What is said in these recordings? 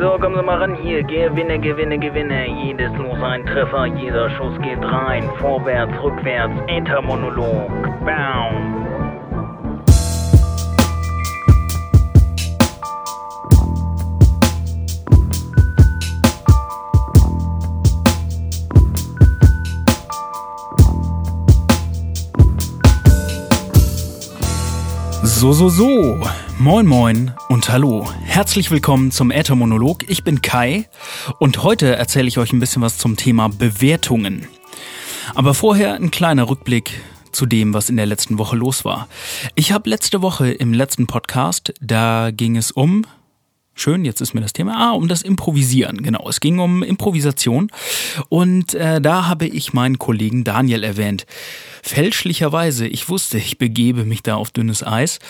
So, kommen Sie mal ran hier. Gewinne, gewinne, gewinne. Jedes Los ein Treffer, jeder Schuss geht rein. Vorwärts, rückwärts, Entermonolog. Bam. So, so, so. Moin, moin und hallo. Herzlich willkommen zum Äthermonolog. Ich bin Kai und heute erzähle ich euch ein bisschen was zum Thema Bewertungen. Aber vorher ein kleiner Rückblick zu dem, was in der letzten Woche los war. Ich habe letzte Woche im letzten Podcast, da ging es um Schön, jetzt ist mir das Thema. Ah, um das Improvisieren, genau. Es ging um Improvisation. Und äh, da habe ich meinen Kollegen Daniel erwähnt. Fälschlicherweise, ich wusste, ich begebe mich da auf dünnes Eis.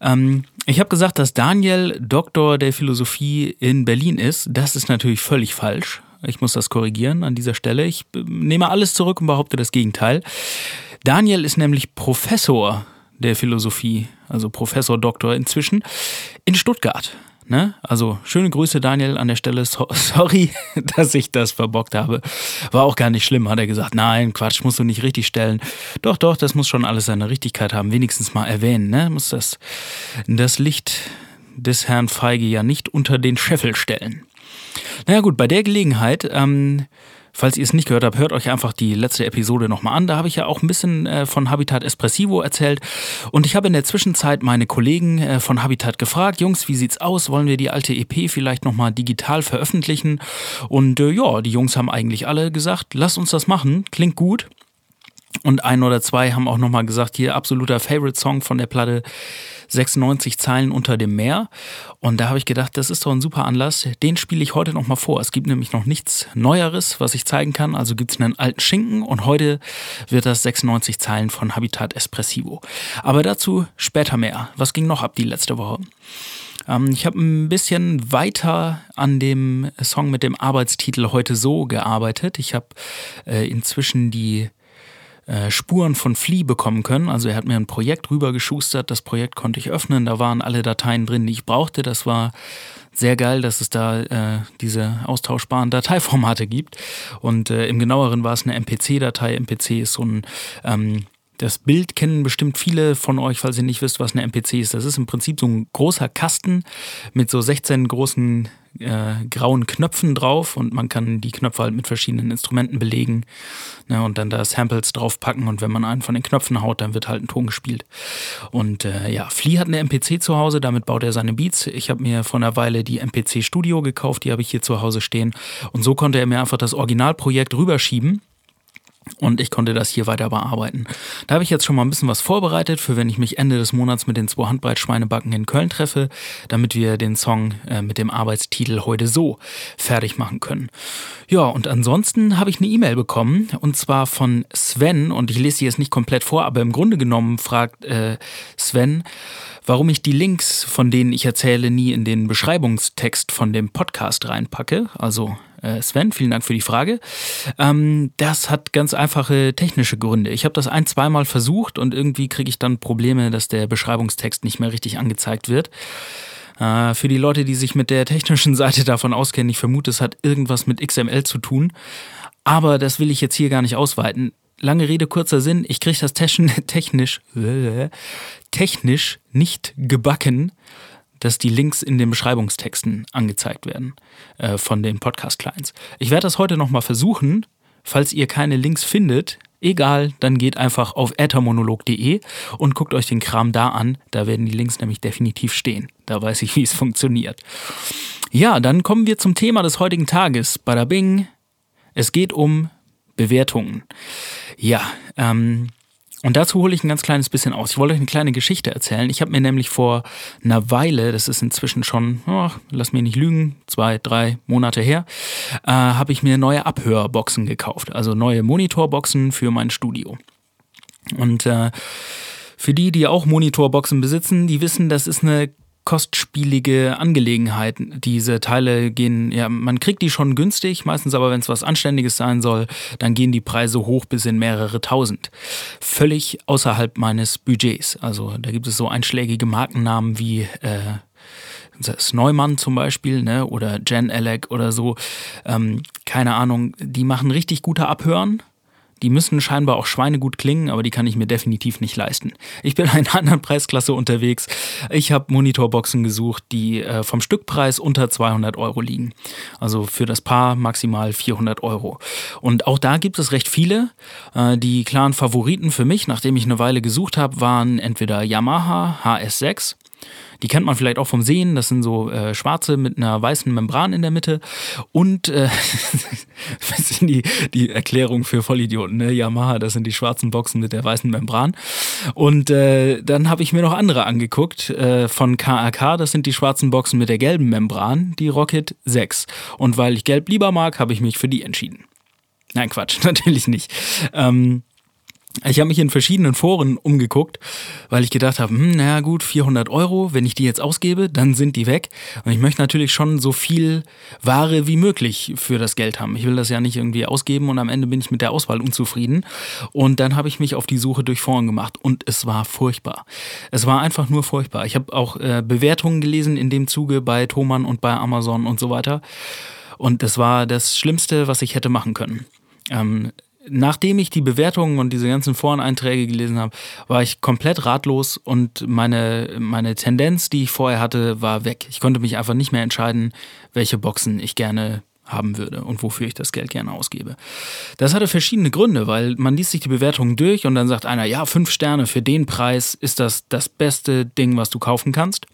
Ähm, ich habe gesagt, dass Daniel Doktor der Philosophie in Berlin ist. Das ist natürlich völlig falsch. Ich muss das korrigieren an dieser Stelle. Ich äh, nehme alles zurück und behaupte das Gegenteil. Daniel ist nämlich Professor der Philosophie, also Professor Doktor inzwischen, in Stuttgart. Ne? Also schöne Grüße, Daniel, an der Stelle. So, sorry, dass ich das verbockt habe. War auch gar nicht schlimm, hat er gesagt. Nein, Quatsch, musst du nicht richtig stellen. Doch, doch, das muss schon alles seine Richtigkeit haben. Wenigstens mal erwähnen. Ne? Muss das, das Licht des Herrn Feige ja nicht unter den Scheffel stellen. Naja gut, bei der Gelegenheit ähm, Falls ihr es nicht gehört habt, hört euch einfach die letzte Episode nochmal an. Da habe ich ja auch ein bisschen äh, von Habitat Espressivo erzählt. Und ich habe in der Zwischenzeit meine Kollegen äh, von Habitat gefragt, Jungs, wie sieht's aus? Wollen wir die alte EP vielleicht nochmal digital veröffentlichen? Und äh, ja, die Jungs haben eigentlich alle gesagt, lasst uns das machen, klingt gut. Und ein oder zwei haben auch nochmal gesagt, hier absoluter Favorite-Song von der Platte 96 Zeilen unter dem Meer. Und da habe ich gedacht, das ist doch ein super Anlass. Den spiele ich heute nochmal vor. Es gibt nämlich noch nichts Neueres, was ich zeigen kann. Also gibt es einen alten Schinken und heute wird das 96 Zeilen von Habitat Espressivo. Aber dazu später mehr. Was ging noch ab die letzte Woche? Ähm, ich habe ein bisschen weiter an dem Song mit dem Arbeitstitel heute so gearbeitet. Ich habe äh, inzwischen die äh, Spuren von Flea bekommen können. Also er hat mir ein Projekt rübergeschustert, das Projekt konnte ich öffnen, da waren alle Dateien drin, die ich brauchte. Das war sehr geil, dass es da äh, diese austauschbaren Dateiformate gibt. Und äh, im genaueren war es eine MPC-Datei. MPC ist so ein ähm, das Bild kennen bestimmt viele von euch, falls ihr nicht wisst, was eine MPC ist. Das ist im Prinzip so ein großer Kasten mit so 16 großen äh, grauen Knöpfen drauf und man kann die Knöpfe halt mit verschiedenen Instrumenten belegen ne, und dann da Samples draufpacken und wenn man einen von den Knöpfen haut, dann wird halt ein Ton gespielt. Und äh, ja, Flea hat eine MPC zu Hause, damit baut er seine Beats. Ich habe mir vor einer Weile die MPC Studio gekauft, die habe ich hier zu Hause stehen und so konnte er mir einfach das Originalprojekt rüberschieben und ich konnte das hier weiter bearbeiten. Da habe ich jetzt schon mal ein bisschen was vorbereitet, für wenn ich mich Ende des Monats mit den zwei Handbreit-Schweinebacken in Köln treffe, damit wir den Song äh, mit dem Arbeitstitel heute so fertig machen können. Ja, und ansonsten habe ich eine E-Mail bekommen, und zwar von Sven, und ich lese sie jetzt nicht komplett vor, aber im Grunde genommen fragt äh, Sven, warum ich die Links, von denen ich erzähle, nie in den Beschreibungstext von dem Podcast reinpacke. Also Sven, vielen Dank für die Frage. Ähm, das hat ganz einfache technische Gründe. Ich habe das ein, zweimal versucht und irgendwie kriege ich dann Probleme, dass der Beschreibungstext nicht mehr richtig angezeigt wird. Äh, für die Leute, die sich mit der technischen Seite davon auskennen, ich vermute, es hat irgendwas mit XML zu tun. Aber das will ich jetzt hier gar nicht ausweiten. Lange Rede, kurzer Sinn, ich kriege das technisch, technisch nicht gebacken, dass die Links in den Beschreibungstexten angezeigt werden äh, von den Podcast-Clients. Ich werde das heute nochmal versuchen. Falls ihr keine Links findet, egal, dann geht einfach auf ethermonolog.de und guckt euch den Kram da an. Da werden die Links nämlich definitiv stehen. Da weiß ich, wie es funktioniert. Ja, dann kommen wir zum Thema des heutigen Tages. Bada bing. Es geht um Bewertungen. Ja, ähm, und dazu hole ich ein ganz kleines bisschen aus. Ich wollte euch eine kleine Geschichte erzählen. Ich habe mir nämlich vor einer Weile, das ist inzwischen schon, oh, lass mich nicht lügen, zwei, drei Monate her, äh, habe ich mir neue Abhörboxen gekauft. Also neue Monitorboxen für mein Studio. Und äh, für die, die auch Monitorboxen besitzen, die wissen, das ist eine kostspielige Angelegenheit. Diese Teile gehen, ja, man kriegt die schon günstig, meistens aber, wenn es was Anständiges sein soll, dann gehen die Preise hoch bis in mehrere tausend. Völlig außerhalb meines Budgets. Also da gibt es so einschlägige Markennamen wie äh, Neumann zum Beispiel, ne, oder Jen Alec oder so, ähm, keine Ahnung, die machen richtig gute Abhören. Die müssen scheinbar auch schweinegut klingen, aber die kann ich mir definitiv nicht leisten. Ich bin in einer anderen Preisklasse unterwegs. Ich habe Monitorboxen gesucht, die äh, vom Stückpreis unter 200 Euro liegen. Also für das Paar maximal 400 Euro. Und auch da gibt es recht viele. Äh, die klaren Favoriten für mich, nachdem ich eine Weile gesucht habe, waren entweder Yamaha HS6 die kennt man vielleicht auch vom Sehen. Das sind so äh, schwarze mit einer weißen Membran in der Mitte. Und äh, das sind die, die Erklärung für Vollidioten, ne? Yamaha, das sind die schwarzen Boxen mit der weißen Membran. Und äh, dann habe ich mir noch andere angeguckt. Äh, von KRK, das sind die schwarzen Boxen mit der gelben Membran, die Rocket 6. Und weil ich gelb lieber mag, habe ich mich für die entschieden. Nein, Quatsch, natürlich nicht. Ähm, ich habe mich in verschiedenen Foren umgeguckt, weil ich gedacht habe, hm, naja gut, 400 Euro, wenn ich die jetzt ausgebe, dann sind die weg. Und ich möchte natürlich schon so viel Ware wie möglich für das Geld haben. Ich will das ja nicht irgendwie ausgeben und am Ende bin ich mit der Auswahl unzufrieden. Und dann habe ich mich auf die Suche durch Foren gemacht und es war furchtbar. Es war einfach nur furchtbar. Ich habe auch äh, Bewertungen gelesen in dem Zuge bei Thomann und bei Amazon und so weiter. Und das war das Schlimmste, was ich hätte machen können. Ähm, nachdem ich die Bewertungen und diese ganzen Foreneinträge gelesen habe, war ich komplett ratlos und meine, meine Tendenz, die ich vorher hatte, war weg. Ich konnte mich einfach nicht mehr entscheiden, welche Boxen ich gerne haben würde und wofür ich das Geld gerne ausgebe. Das hatte verschiedene Gründe, weil man liest sich die Bewertungen durch und dann sagt einer, ja, fünf Sterne für den Preis ist das das beste Ding, was du kaufen kannst.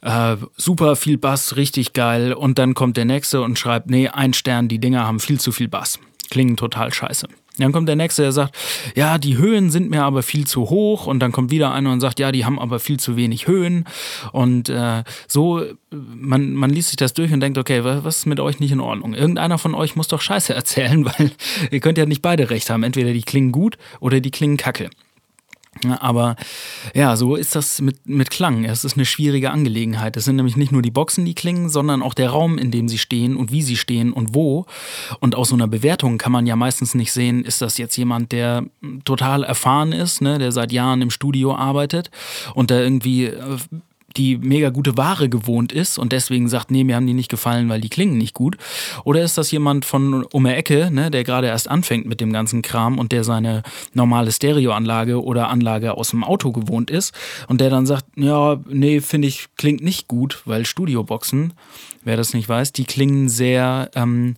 Äh, super viel Bass, richtig geil. Und dann kommt der nächste und schreibt, nee, ein Stern, die Dinger haben viel zu viel Bass klingen total scheiße. Dann kommt der nächste, der sagt, ja, die Höhen sind mir aber viel zu hoch. Und dann kommt wieder einer und sagt, ja, die haben aber viel zu wenig Höhen. Und äh, so, man, man liest sich das durch und denkt, okay, was ist mit euch nicht in Ordnung? Irgendeiner von euch muss doch Scheiße erzählen, weil ihr könnt ja nicht beide recht haben. Entweder die klingen gut oder die klingen kacke. Aber ja, so ist das mit, mit Klang. Es ist eine schwierige Angelegenheit. Es sind nämlich nicht nur die Boxen, die klingen, sondern auch der Raum, in dem sie stehen und wie sie stehen und wo. Und aus so einer Bewertung kann man ja meistens nicht sehen, ist das jetzt jemand, der total erfahren ist, ne, der seit Jahren im Studio arbeitet und der irgendwie äh, die mega gute Ware gewohnt ist und deswegen sagt, nee, mir haben die nicht gefallen, weil die klingen nicht gut? Oder ist das jemand von um der Ecke, ne, der gerade erst anfängt mit dem ganzen Kram und der seine normale Stereoanlage oder Anlage aus dem Auto gewohnt ist und der dann sagt, ja, nee, finde ich, klingt nicht gut, weil Studioboxen, wer das nicht weiß, die klingen sehr, ähm,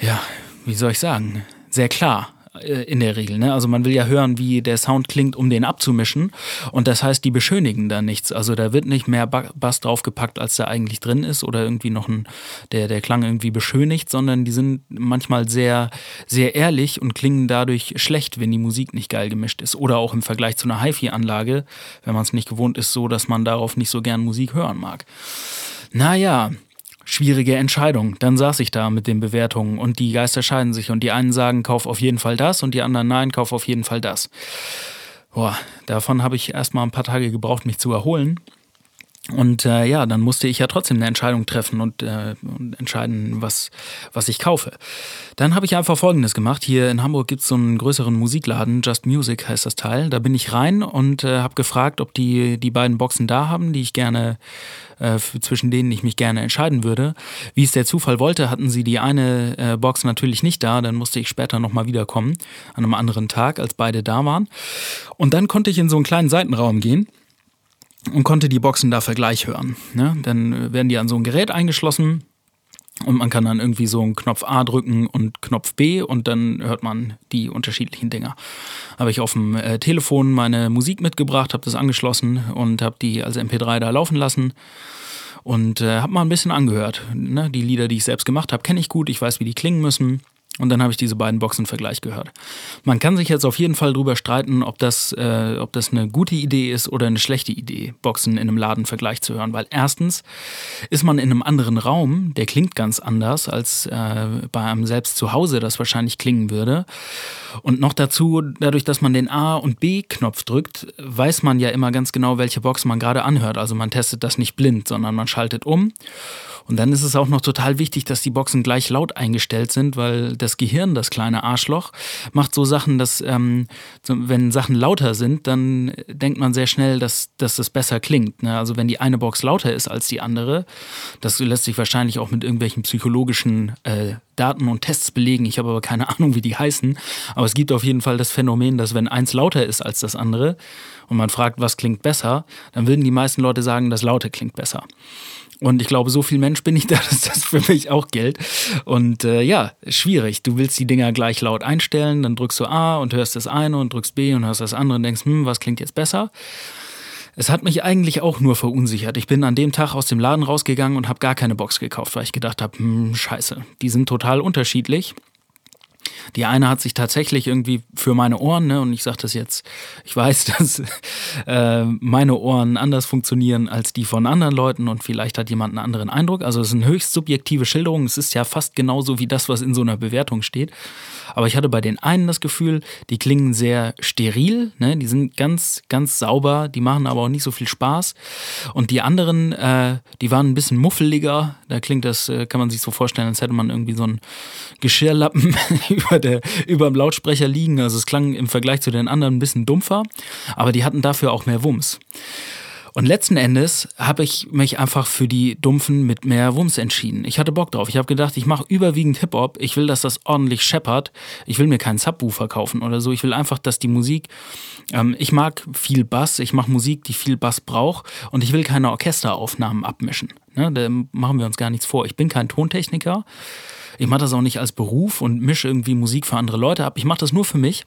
ja, wie soll ich sagen, sehr klar. Äh, in der Regel. Ne? Also man will ja hören, wie der Sound klingt, um den abzumischen. Und das heißt, die beschönigen da nichts. Also da wird nicht mehr Bass draufgepackt, als da eigentlich drin ist oder irgendwie noch ein, der, der Klang irgendwie beschönigt, sondern die sind manchmal sehr, sehr ehrlich und klingen dadurch schlecht, wenn die Musik nicht geil gemischt ist. Oder auch im Vergleich zu einer HiFi-Anlage, wenn man es nicht gewohnt ist, so, dass man darauf nicht so gern Musik hören mag. Naja, schwierige Entscheidung. Dann saß ich da mit den Bewertungen und die Geister scheiden sich und die einen sagen, kauf auf jeden Fall das und die anderen nein, kauf auf jeden Fall das. Boah, davon habe ich erstmal ein paar Tage gebraucht, mich zu erholen. Und äh, ja, dann musste ich ja trotzdem eine Entscheidung treffen und, äh, und entscheiden, was, was ich kaufe. Dann habe ich einfach Folgendes gemacht. Hier in Hamburg gibt es so einen größeren Musikladen, Just Music heißt das Teil. Da bin ich rein und äh, habe gefragt, ob die die beiden Boxen da haben, die ich gerne, äh, zwischen denen ich mich gerne entscheiden würde. Wie es der Zufall wollte, hatten sie die eine äh, Box natürlich nicht da. Dann musste ich später nochmal wiederkommen, an einem anderen Tag, als beide da waren. Und dann konnte ich in so einen kleinen Seitenraum gehen und konnte die Boxen da Vergleich hören. Ne? Dann werden die an so ein Gerät eingeschlossen und man kann dann irgendwie so einen Knopf A drücken und Knopf B und dann hört man die unterschiedlichen Dinger. Habe ich auf dem äh, Telefon meine Musik mitgebracht, habe das angeschlossen und habe die als MP3 da laufen lassen und äh, habe mal ein bisschen angehört. Ne? Die Lieder, die ich selbst gemacht habe, kenne ich gut, ich weiß, wie die klingen müssen. Und dann habe ich diese beiden Boxen Vergleich gehört. Man kann sich jetzt auf jeden Fall drüber streiten, ob das, äh, ob das eine gute Idee ist oder eine schlechte Idee, Boxen in einem Laden Vergleich zu hören. Weil erstens ist man in einem anderen Raum, der klingt ganz anders, als äh, bei einem selbst zu Hause das wahrscheinlich klingen würde. Und noch dazu, dadurch, dass man den A- und B-Knopf drückt, weiß man ja immer ganz genau, welche Box man gerade anhört. Also man testet das nicht blind, sondern man schaltet um Und dann ist es auch noch total wichtig, dass die Boxen gleich laut eingestellt sind, weil das Gehirn, das kleine Arschloch, macht so Sachen, dass ähm, wenn Sachen lauter sind, dann denkt man sehr schnell, dass, dass das besser klingt. Ne? Also wenn die eine Box lauter ist als die andere, das lässt sich wahrscheinlich auch mit irgendwelchen psychologischen äh, Daten und Tests belegen. Ich habe aber keine Ahnung, wie die heißen. Aber es gibt auf jeden Fall das Phänomen, dass wenn eins lauter ist als das andere und man fragt, was klingt besser, dann würden die meisten Leute sagen, das Laute klingt besser. Und ich glaube, so viel Mensch bin ich da, dass das für mich auch gilt. Und äh, ja, schwierig. Du willst die Dinger gleich laut einstellen, dann drückst du A und hörst das eine und drückst B und hörst das andere und denkst, hm, was klingt jetzt besser? Es hat mich eigentlich auch nur verunsichert. Ich bin an dem Tag aus dem Laden rausgegangen und habe gar keine Box gekauft, weil ich gedacht habe, hm, scheiße, die sind total unterschiedlich. Die eine hat sich tatsächlich irgendwie für meine Ohren, ne, und ich sage das jetzt, ich weiß, dass äh, meine Ohren anders funktionieren als die von anderen Leuten und vielleicht hat jemand einen anderen Eindruck. Also es ist eine höchst subjektive Schilderung. Es ist ja fast genauso wie das, was in so einer Bewertung steht. Aber ich hatte bei den einen das Gefühl, die klingen sehr steril, ne? die sind ganz, ganz sauber, die machen aber auch nicht so viel Spaß. Und die anderen, äh, die waren ein bisschen muffeliger. Da klingt das, äh, kann man sich so vorstellen, als hätte man irgendwie so einen Geschirrlappen über, der, über dem Lautsprecher liegen. Also es klang im Vergleich zu den anderen ein bisschen dumpfer, aber die hatten dafür auch mehr Wumms. Und letzten Endes habe ich mich einfach für die Dumpfen mit mehr Wumms entschieden. Ich hatte Bock drauf. Ich habe gedacht, ich mache überwiegend Hip-Hop. Ich will, dass das ordentlich scheppert. Ich will mir keinen Subwoofer kaufen oder so. Ich will einfach, dass die Musik, ähm, ich mag viel Bass. Ich mache Musik, die viel Bass braucht. Und ich will keine Orchesteraufnahmen abmischen. Ne? Da machen wir uns gar nichts vor. Ich bin kein Tontechniker. Ich mache das auch nicht als Beruf und mische irgendwie Musik für andere Leute ab. Ich mache das nur für mich.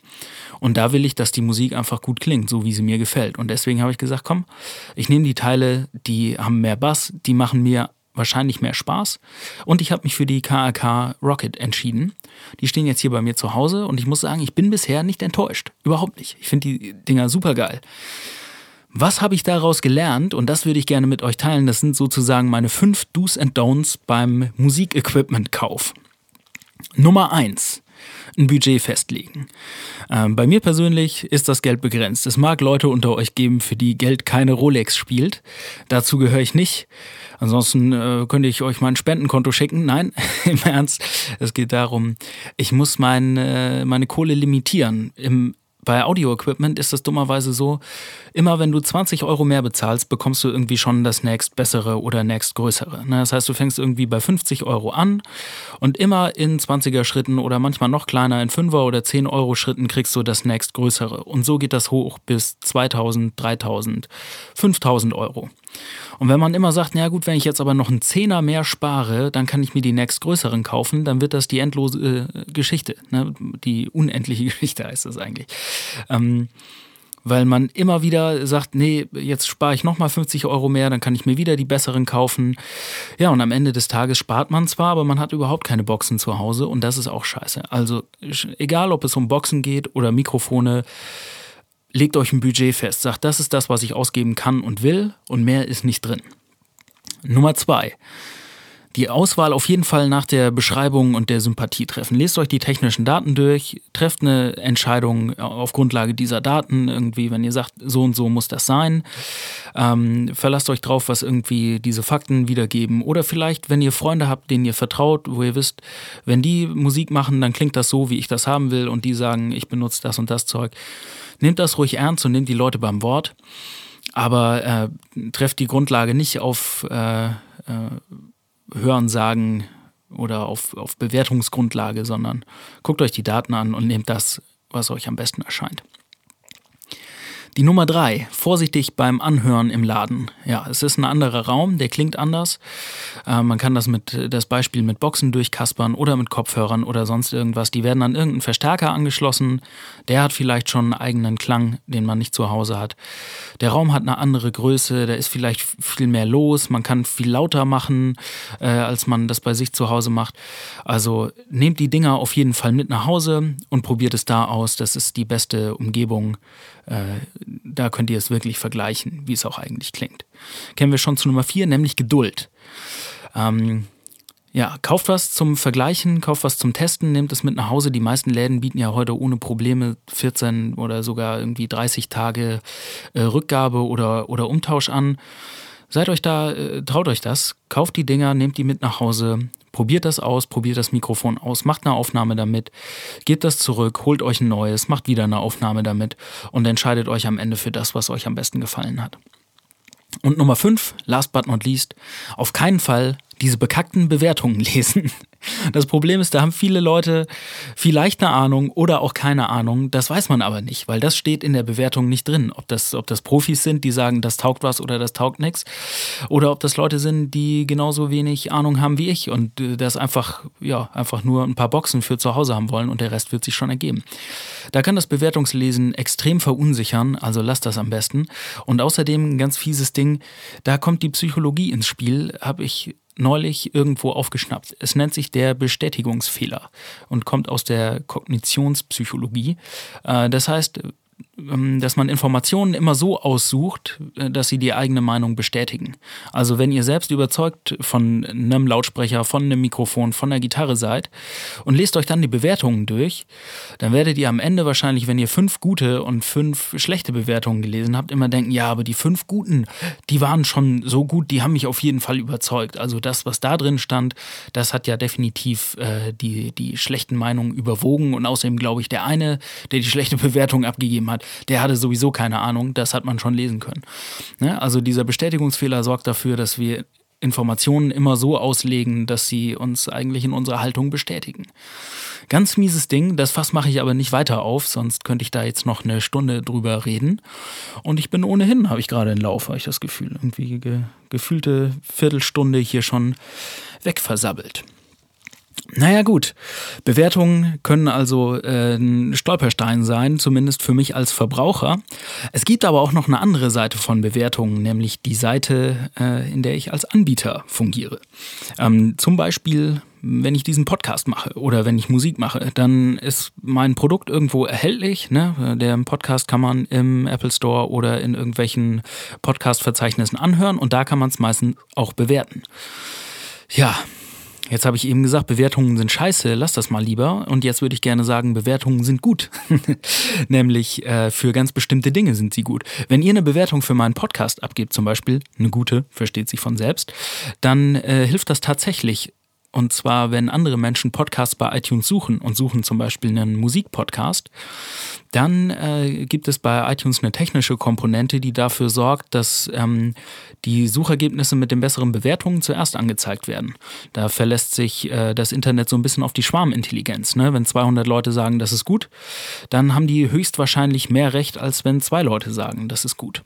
Und da will ich, dass die Musik einfach gut klingt, so wie sie mir gefällt. Und deswegen habe ich gesagt, komm, ich nehme die Teile, die haben mehr Bass, die machen mir wahrscheinlich mehr Spaß. Und ich habe mich für die KRK Rocket entschieden. Die stehen jetzt hier bei mir zu Hause und ich muss sagen, ich bin bisher nicht enttäuscht. Überhaupt nicht. Ich finde die Dinger super geil. Was habe ich daraus gelernt? Und das würde ich gerne mit euch teilen. Das sind sozusagen meine fünf Do's and Don'ts beim Musikequipment-Kauf. Nummer eins ein Budget festlegen. Ähm, bei mir persönlich ist das Geld begrenzt. Es mag Leute unter euch geben, für die Geld keine Rolex spielt. Dazu gehöre ich nicht. Ansonsten äh, könnte ich euch mein Spendenkonto schicken. Nein, im Ernst. Es geht darum, ich muss mein, äh, meine Kohle limitieren. Im bei Audio-Equipment ist das dummerweise so, immer wenn du 20 Euro mehr bezahlst, bekommst du irgendwie schon das nächst bessere oder nächst größere. Ne? Das heißt, du fängst irgendwie bei 50 Euro an und immer in 20er Schritten oder manchmal noch kleiner in 5er oder 10 Euro Schritten kriegst du das nächst größere. Und so geht das hoch bis 2000, 3000, 5000 Euro. Und wenn man immer sagt, na gut, wenn ich jetzt aber noch einen Zehner mehr spare, dann kann ich mir die nächstgrößeren kaufen, dann wird das die endlose äh, Geschichte. Ne? Die unendliche Geschichte heißt das eigentlich. Ähm, weil man immer wieder sagt, nee, jetzt spare ich nochmal 50 Euro mehr, dann kann ich mir wieder die besseren kaufen. Ja, und am Ende des Tages spart man zwar, aber man hat überhaupt keine Boxen zu Hause und das ist auch scheiße. Also egal, ob es um Boxen geht oder Mikrofone, legt euch ein Budget fest, sagt, das ist das, was ich ausgeben kann und will und mehr ist nicht drin. Nummer zwei. Die Auswahl auf jeden Fall nach der Beschreibung und der Sympathie treffen. Lest euch die technischen Daten durch, trefft eine Entscheidung auf Grundlage dieser Daten, irgendwie, wenn ihr sagt, so und so muss das sein. Ähm, verlasst euch drauf, was irgendwie diese Fakten wiedergeben. Oder vielleicht, wenn ihr Freunde habt, denen ihr vertraut, wo ihr wisst, wenn die Musik machen, dann klingt das so, wie ich das haben will und die sagen, ich benutze das und das Zeug nehmt das ruhig ernst und nehmt die Leute beim Wort, aber äh, trefft die Grundlage nicht auf äh, äh, Hören, Sagen oder auf, auf Bewertungsgrundlage, sondern guckt euch die Daten an und nehmt das, was euch am besten erscheint. Die Nummer drei, vorsichtig beim Anhören im Laden. Ja, es ist ein anderer Raum, der klingt anders. Äh, man kann das mit das Beispiel mit Boxen durchkaspern oder mit Kopfhörern oder sonst irgendwas. Die werden an irgendeinen Verstärker angeschlossen. Der hat vielleicht schon einen eigenen Klang, den man nicht zu Hause hat. Der Raum hat eine andere Größe, da ist vielleicht viel mehr los. Man kann viel lauter machen, äh, als man das bei sich zu Hause macht. Also nehmt die Dinger auf jeden Fall mit nach Hause und probiert es da aus. Das ist die beste Umgebung äh, da könnt ihr es wirklich vergleichen, wie es auch eigentlich klingt. Kennen wir schon zu Nummer vier, nämlich Geduld. Ähm, ja, kauft was zum Vergleichen, kauft was zum Testen, nehmt es mit nach Hause. Die meisten Läden bieten ja heute ohne Probleme 14 oder sogar irgendwie 30 Tage äh, Rückgabe oder, oder Umtausch an. Seid euch da, äh, traut euch das, kauft die Dinger, nehmt die mit nach Hause, probiert das aus, probiert das Mikrofon aus, macht eine Aufnahme damit, gebt das zurück, holt euch ein neues, macht wieder eine Aufnahme damit und entscheidet euch am Ende für das, was euch am besten gefallen hat. Und Nummer 5, last but not least, auf keinen Fall diese bekackten Bewertungen lesen. Das Problem ist, da haben viele Leute vielleicht eine Ahnung oder auch keine Ahnung. Das weiß man aber nicht, weil das steht in der Bewertung nicht drin. Ob das, ob das Profis sind, die sagen, das taugt was oder das taugt nichts. Oder ob das Leute sind, die genauso wenig Ahnung haben wie ich und äh, das einfach, ja, einfach nur ein paar Boxen für zu Hause haben wollen und der Rest wird sich schon ergeben. Da kann das Bewertungslesen extrem verunsichern, also lasst das am besten. Und außerdem ein ganz fieses Ding, da kommt die Psychologie ins Spiel, habe ich neulich irgendwo aufgeschnappt. Es nennt sich der Bestätigungsfehler und kommt aus der Kognitionspsychologie. Äh, das heißt, dass man Informationen immer so aussucht, äh, dass sie die eigene Meinung bestätigen. Also wenn ihr selbst überzeugt von einem Lautsprecher, von einem Mikrofon, von der Gitarre seid und lest euch dann die Bewertungen durch, dann werdet ihr am Ende wahrscheinlich, wenn ihr fünf gute und fünf schlechte Bewertungen gelesen habt, immer denken, ja, aber die fünf guten, die waren schon so gut, die haben mich auf jeden Fall überzeugt. Also das, was da drin stand, das hat ja definitiv äh, die, die schlechten Meinungen überwogen und außerdem glaube ich, der eine, der die schlechte Bewertung abgegeben hat, der hatte sowieso keine Ahnung, das hat man schon lesen können. Ne? Also dieser Bestätigungsfehler sorgt dafür, dass wir Informationen immer so auslegen, dass sie uns eigentlich in unserer Haltung bestätigen. Ganz mieses Ding, das Fass mache ich aber nicht weiter auf, sonst könnte ich da jetzt noch eine Stunde drüber reden. Und ich bin ohnehin, habe ich gerade einen Lauf, habe ich das Gefühl. Irgendwie ge gefühlte Viertelstunde hier schon wegversabbelt. Naja gut, Bewertungen können also äh, ein Stolperstein sein, zumindest für mich als Verbraucher. Es gibt aber auch noch eine andere Seite von Bewertungen, nämlich die Seite, äh, in der ich als Anbieter fungiere. Ähm, zum Beispiel wenn ich diesen Podcast mache oder wenn ich Musik mache, dann ist mein Produkt irgendwo erhältlich. Ne? Der Podcast kann man im Apple Store oder in irgendwelchen Podcast-Verzeichnissen anhören und da kann man es meistens auch bewerten. Ja, Jetzt habe ich eben gesagt, Bewertungen sind scheiße, lass das mal lieber. Und jetzt würde ich gerne sagen, Bewertungen sind gut. Nämlich äh, für ganz bestimmte Dinge sind sie gut. Wenn ihr eine Bewertung für meinen Podcast abgebt, zum Beispiel, eine gute, versteht sich von selbst, dann äh, hilft das tatsächlich und zwar, wenn andere Menschen Podcasts bei iTunes suchen und suchen zum Beispiel einen Musikpodcast, dann äh, gibt es bei iTunes eine technische Komponente, die dafür sorgt, dass ähm, die Suchergebnisse mit den besseren Bewertungen zuerst angezeigt werden. Da verlässt sich äh, das Internet so ein bisschen auf die Schwarmintelligenz. Ne? Wenn 200 Leute sagen, das ist gut, dann haben die höchstwahrscheinlich mehr Recht, als wenn zwei Leute sagen, das ist gut.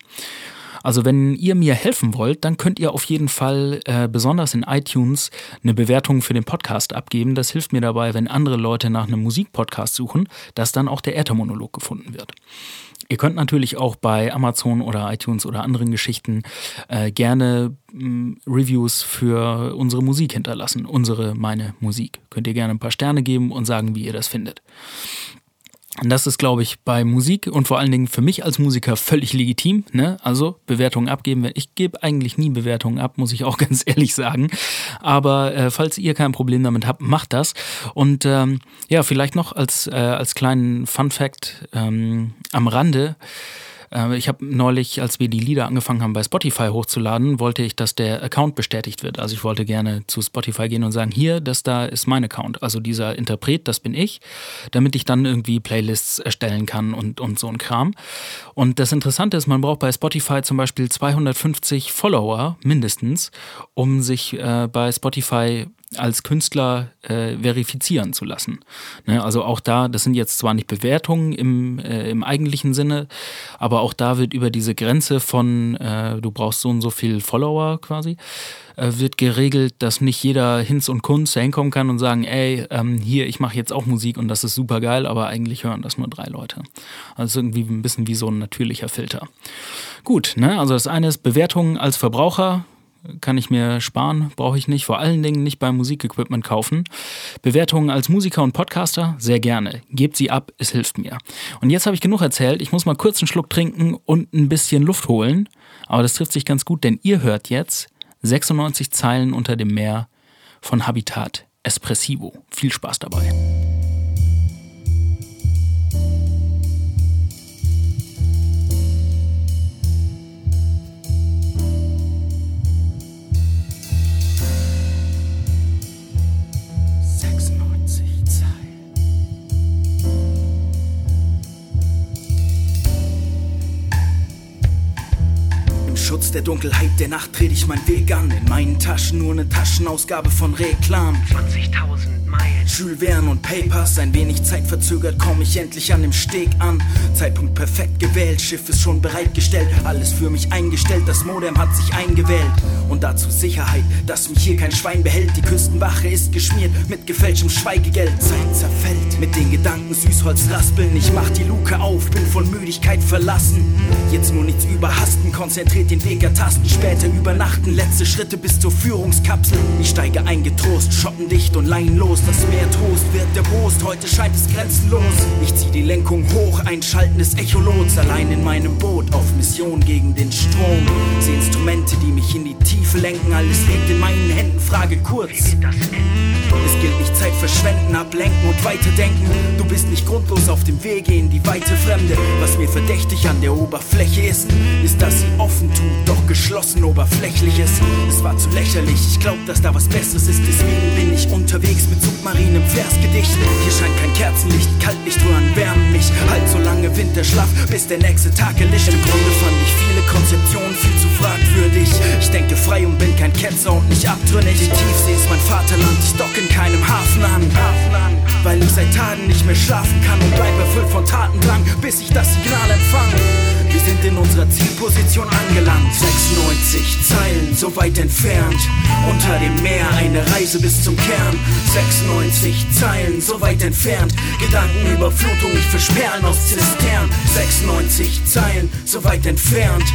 Also wenn ihr mir helfen wollt, dann könnt ihr auf jeden Fall äh, besonders in iTunes eine Bewertung für den Podcast abgeben. Das hilft mir dabei, wenn andere Leute nach einem Musikpodcast suchen, dass dann auch der Äthermonolog gefunden wird. Ihr könnt natürlich auch bei Amazon oder iTunes oder anderen Geschichten äh, gerne mh, mm, Reviews für unsere Musik hinterlassen. Unsere, meine Musik. Könnt ihr gerne ein paar Sterne geben und sagen, wie ihr das findet. Das ist, glaube ich, bei Musik und vor allen Dingen für mich als Musiker völlig legitim. Ne? Also Bewertungen abgeben. Ich gebe eigentlich nie Bewertungen ab, muss ich auch ganz ehrlich sagen. Aber äh, falls ihr kein Problem damit habt, macht das. Und ähm, ja, vielleicht noch als, äh, als kleinen Fun Fact ähm, am Rande. Äh, ich habe neulich, als wir die Lieder angefangen haben bei Spotify hochzuladen, wollte ich, dass der Account bestätigt wird. Also ich wollte gerne zu Spotify gehen und sagen, hier, das da ist mein Account. Also dieser Interpret, das bin ich, damit ich dann irgendwie Playlists erstellen kann und, und so ein Kram. Und das Interessante ist, man braucht bei Spotify zum Beispiel 250 Follower mindestens, um sich äh, bei Spotify als Künstler äh, verifizieren zu lassen. Ne, also auch da, das sind jetzt zwar nicht Bewertungen im, äh, im eigentlichen Sinne, aber auch da wird über diese Grenze von, äh, du brauchst so und so viel Follower quasi, äh, wird geregelt, dass nicht jeder Hinz und Kunz hinkommen kann und sagen, ey, ähm, hier, ich mache jetzt auch Musik und das ist super geil, aber eigentlich hören das nur drei Leute. Also irgendwie ein bisschen wie so ein natürlicher Filter. Gut, ne? also das eine ist Bewertungen als Verbraucher, kann ich mir sparen, brauche ich nicht, vor allen Dingen nicht beim Musikequipment kaufen. Bewertungen als Musiker und Podcaster, sehr gerne. Gebt sie ab, es hilft mir. Und jetzt habe ich genug erzählt, ich muss mal kurz einen Schluck trinken und ein bisschen Luft holen. Aber das trifft sich ganz gut, denn ihr hört jetzt 96 Zeilen unter dem Meer von Habitat Espressivo. Viel Spaß dabei. Der Dunkelheit der Nacht dreh ich meinen Weg an. In meinen Taschen nur eine Taschenausgabe von Reklam. 20.000 Meilen. Jules Verne und Papers, ein wenig zeitverzögert komm ich endlich an dem Steg an. Zeitpunkt perfekt gewählt, Schiff ist schon bereitgestellt, alles für mich eingestellt, das Modem hat sich eingewählt. Und dazu Sicherheit, dass mich hier kein Schwein behält. Die Küstenwache ist geschmiert mit gefälschtem Schweigegeld. Zeit zerfällt mit den Gedanken Süßholz raspeln. Ich mach die Luke auf, bin von Müdigkeit verlassen. Jetzt nur nichts überhasten, konzentriert den Weg ertasten. Später übernachten, letzte Schritte bis zur Führungskapsel. Ich steige eingetrost, schottendicht und leinenlos. Das Meer Trost wird der Prost, heute scheint es grenzenlos. Ich zieh die Lenkung hoch, einschalten des Echolots. Allein in meinem Boot, auf Mission gegen den Strom. Seh Instrumente, die mich in die Tiefe lenken. Alles liegt in meinen Händen, frage kurz. Es gilt nicht Zeit verschwenden, ablenken und weiterdenken. Du bist nicht grundlos auf dem Wege in die weite Fremde. Was mir verdächtig an der Oberfläche ist, ist, dass sie offen tut, doch geschlossen oberflächlich ist. Es war zu lächerlich, ich glaub, dass da was Besseres ist. Deswegen bin ich unterwegs mit Submarinen im Versgedicht. Hier scheint kein Kerzenlicht, Kaltlichtröhren wärmen mich. Halt so lange Winterschlaf, bis der nächste Tag erlischt. Im Grunde fand ich viele Konzeptionen viel zu fragwürdig. Ich denke frei und bin kein Ketzer und nicht abtrünnig. Die Tiefsee ist mein Vaterland, ich dock in keinem Hafen an. Weil ich seit Tagen nicht mehr schlafen kann und bleib erfüllt von Tatendrang, bis ich das Signal empfange. Wir sind in unserer Zielposition angelangt. 96 Zeilen, so weit entfernt. Unter dem Meer eine Reise bis zum Kern. 96 Zeilen, so weit entfernt. Gedankenüberflutung, ich versperren aus Zistern. 96 Zeilen, so weit entfernt.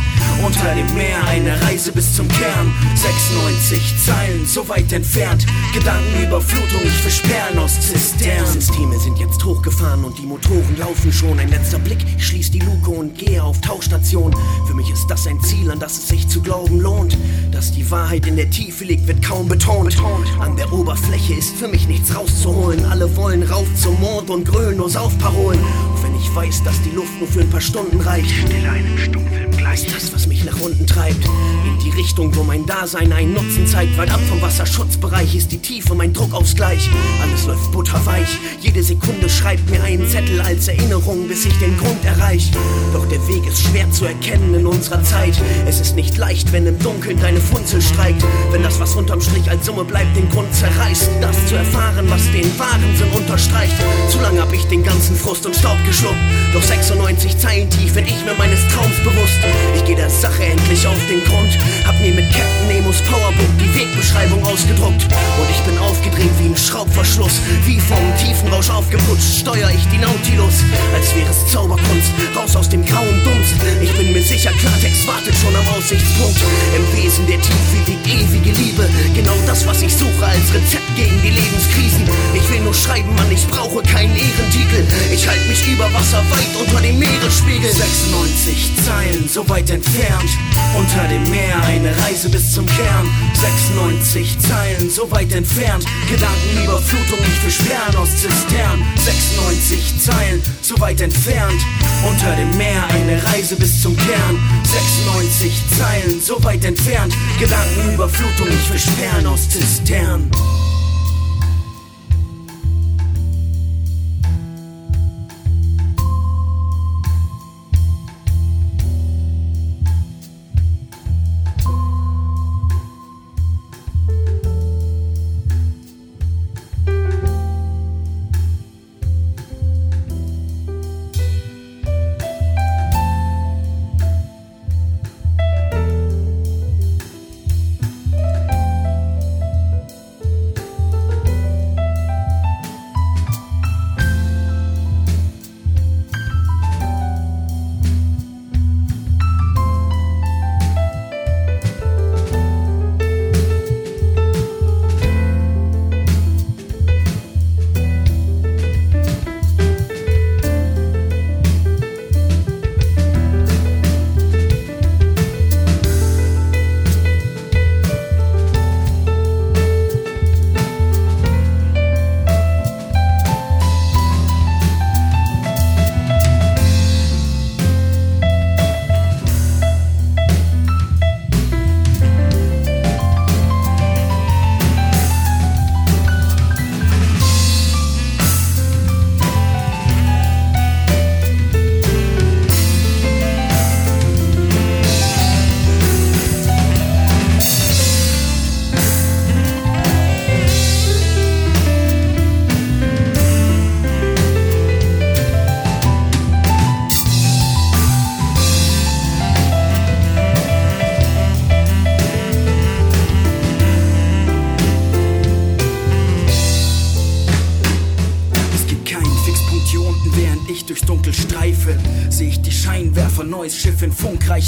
Unter dem Meer eine Reise bis zum Kern. 96 Zeilen, so weit entfernt. Gedankenüberflutung, ich versperren aus Zistern. Systeme sind jetzt hochgefahren und die Motoren laufen schon. Ein letzter Blick, ich schließ die Luke und gehe auf Tauchstation. Für mich ist das ein Ziel, an das es sich zu glauben lohnt. Dass die Wahrheit in der Tiefe liegt, wird kaum betont. An der Oberfläche ist für mich nichts rauszuholen. Alle wollen rauf zum Mond und grölen nur Saufparolen. Auch wenn ich weiß, dass die Luft nur für ein paar Stunden reicht. Stille einem Stummfilm gleich. Ist das, was mich unten treibt. In die Richtung, wo mein Dasein einen Nutzen zeigt. Weit ab vom Wasserschutzbereich ist die Tiefe mein Druckausgleich. Alles läuft butterweich. Jede Sekunde schreibt mir einen Zettel als Erinnerung, bis ich den Grund erreich. Doch der Weg ist schwer zu erkennen in unserer Zeit. Es ist nicht leicht, wenn im Dunkeln deine Funzel streikt. Wenn das, was unterm Strich als Summe bleibt, den Grund zerreißt. Das zu erfahren, was den wahren Sinn unterstreicht. Zu lange hab ich den ganzen Frust und Staub geschluckt. Doch 96 Zeilen tief werd ich mir meines Traums bewusst. Ich geh der Sache endlich auf den Grund. Hab mir mit Captain Nemos Powerbook die Wegbeschreibung ausgedruckt. Und ich bin aufgedreht wie ein Schraubverschluss. Wie vom Tiefenrausch aufgeputscht, steuer ich die Nautilus. Als wäre es Zauberkunst, raus aus dem grauen Dunst. Ich bin mir sicher, Klartext wartet schon am Aussichtspunkt. Im Wesen der Tiefe liegt ewige Liebe. Genau das, was ich suche als Rezept gegen die Lebenskrisen. Ich will nur schreiben, Mann, ich brauche keinen Ehrentitel. Ich halte mich über Wasser weit unter Meeresspiegel. 96 Zeilen, so weit entfernt. Unter dem Meer eine Reise bis zum Kern. 96 Zeilen, so weit entfernt. Gedankenüberflutung, ich versperren aus Zistern. 96 Zeilen, so weit entfernt. Unter dem Meer eine Reise bis zum Kern. 96 Zeilen, so weit entfernt. Gedankenüberflutung, ich versperren aus Zistern.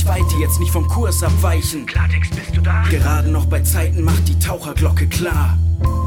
Funkreichweite, jetzt nicht vom Kurs abweichen. Klartext, bist du da? Gerade noch bei Zeiten macht die Taucherglocke klar.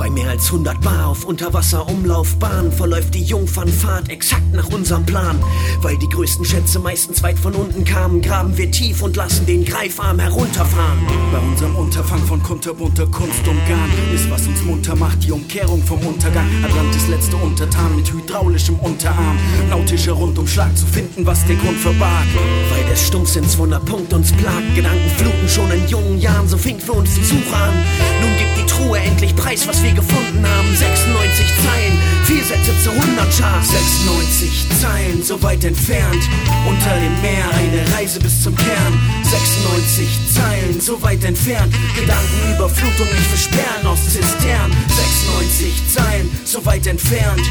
Bei mehr als 100 Bar auf Unterwasserumlaufbahn verläuft die Jungfernfahrt exakt nach unserem Plan. Weil die größten Schätze meistens weit von unten kamen, graben wir tief und lassen den Greifarm herunterfahren. Bei unserem Unterfang von kunterbunter Kunst umgarnt ist, was uns munter macht, die Umkehrung vom Untergang. Atlantis letzte Untertan mit hydraulischem Unterarm. Nautischer Rundumschlag zu finden, was der Grund verbarg. Weil der Stumpfsinnswunder Punkt uns plagt, Gedanken fluten schon in jungen Jahren, so fing für uns die Suche an. Nun gibt die Truhe endlich Preis, was wir gefunden haben. 96 Zeilen, vier Sätze zu 100 Charts. 96 Zeilen, so weit entfernt. Unter dem Meer eine Reise bis zum Kern. 96 Zeilen, so weit entfernt. Gedankenüberflutung, ich versperren aus Zistern. 96 Zeilen, so weit entfernt.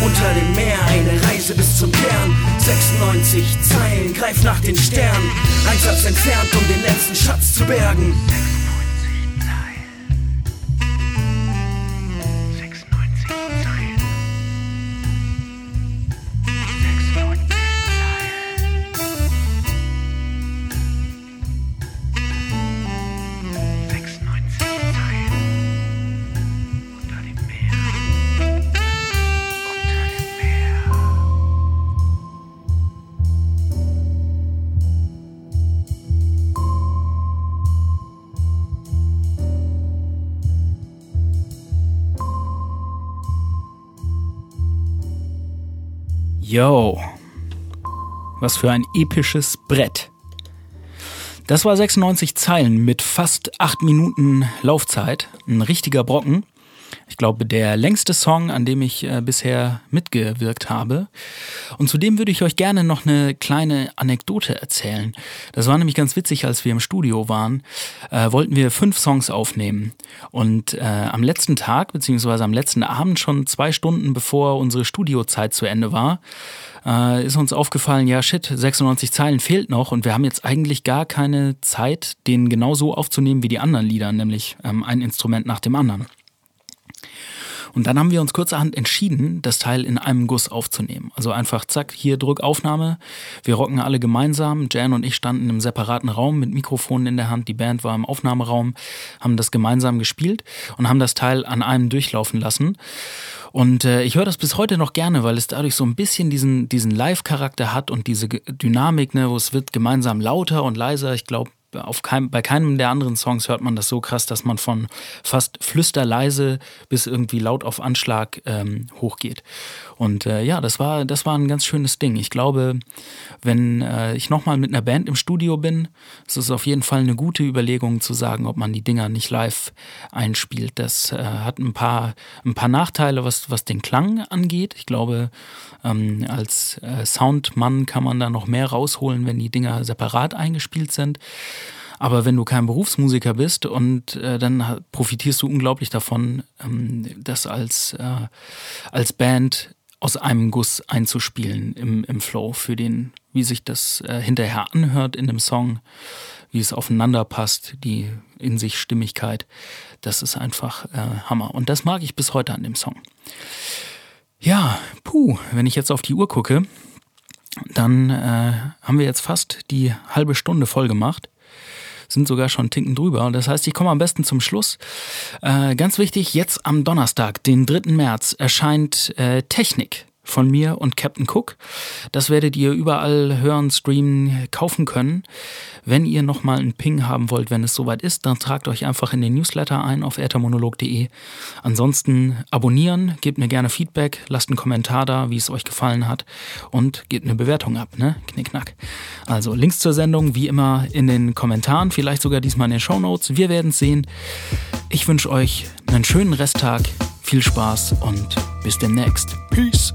Unter dem Meer eine Reise bis zum Kern. 96 Zeilen, greif nach den Sternen. Ein Satz entfernt, um den letzten Schatz zu bergen. Yo, was für ein episches Brett. Das war 96 Zeilen mit fast 8 Minuten Laufzeit. Ein richtiger Brocken. Ich glaube, der längste Song, an dem ich äh, bisher mitgewirkt habe. Und zudem würde ich euch gerne noch eine kleine Anekdote erzählen. Das war nämlich ganz witzig, als wir im Studio waren, äh, wollten wir fünf Songs aufnehmen. Und äh, am letzten Tag, beziehungsweise am letzten Abend, schon zwei Stunden bevor unsere Studiozeit zu Ende war, äh, ist uns aufgefallen, ja shit, 96 Zeilen fehlt noch und wir haben jetzt eigentlich gar keine Zeit, den genauso aufzunehmen wie die anderen Lieder, nämlich ähm, ein Instrument nach dem anderen. Und dann haben wir uns kurzerhand entschieden, das Teil in einem Guss aufzunehmen. Also einfach zack, hier Druckaufnahme. Wir rocken alle gemeinsam. Jan und ich standen im separaten Raum mit Mikrofonen in der Hand. Die Band war im Aufnahmeraum, haben das gemeinsam gespielt und haben das Teil an einem durchlaufen lassen. Und äh, ich höre das bis heute noch gerne, weil es dadurch so ein bisschen diesen, diesen Live-Charakter hat und diese Dynamik, ne, wo es wird gemeinsam lauter und leiser. Ich glaube, auf kein, bei keinem der anderen Songs hört man das so krass, dass man von fast flüsterleise bis irgendwie laut auf Anschlag ähm, hochgeht. Und äh, ja, das war, das war ein ganz schönes Ding. Ich glaube, wenn äh, ich nochmal mit einer Band im Studio bin, ist es auf jeden Fall eine gute Überlegung zu sagen, ob man die Dinger nicht live einspielt. Das äh, hat ein paar, ein paar Nachteile, was, was den Klang angeht. Ich glaube, ähm, als äh, Soundmann kann man da noch mehr rausholen, wenn die Dinger separat eingespielt sind. Aber wenn du kein Berufsmusiker bist und äh, dann profitierst du unglaublich davon, ähm, das als, äh, als Band aus einem Guss einzuspielen im, im Flow für den, wie sich das äh, hinterher anhört in dem Song, wie es aufeinander passt, die in sich Stimmigkeit. Das ist einfach äh, Hammer. Und das mag ich bis heute an dem Song. Ja, puh, wenn ich jetzt auf die Uhr gucke, dann äh, haben wir jetzt fast die halbe Stunde voll gemacht sind sogar schon Tinken drüber. Das heißt, ich komme am besten zum Schluss. Äh, ganz wichtig, jetzt am Donnerstag, den 3. März, erscheint äh, Technik von mir und Captain Cook. Das werdet ihr überall hören, streamen, kaufen können. Wenn ihr nochmal einen Ping haben wollt, wenn es soweit ist, dann tragt euch einfach in den Newsletter ein auf ethermonolog.de. Ansonsten abonnieren, gebt mir gerne Feedback, lasst einen Kommentar da, wie es euch gefallen hat und gebt eine Bewertung ab, ne? Knickknack. Also Links zur Sendung wie immer in den Kommentaren, vielleicht sogar diesmal in den Show Notes. Wir werden es sehen. Ich wünsche euch einen schönen Resttag, viel Spaß und bis demnächst. Peace.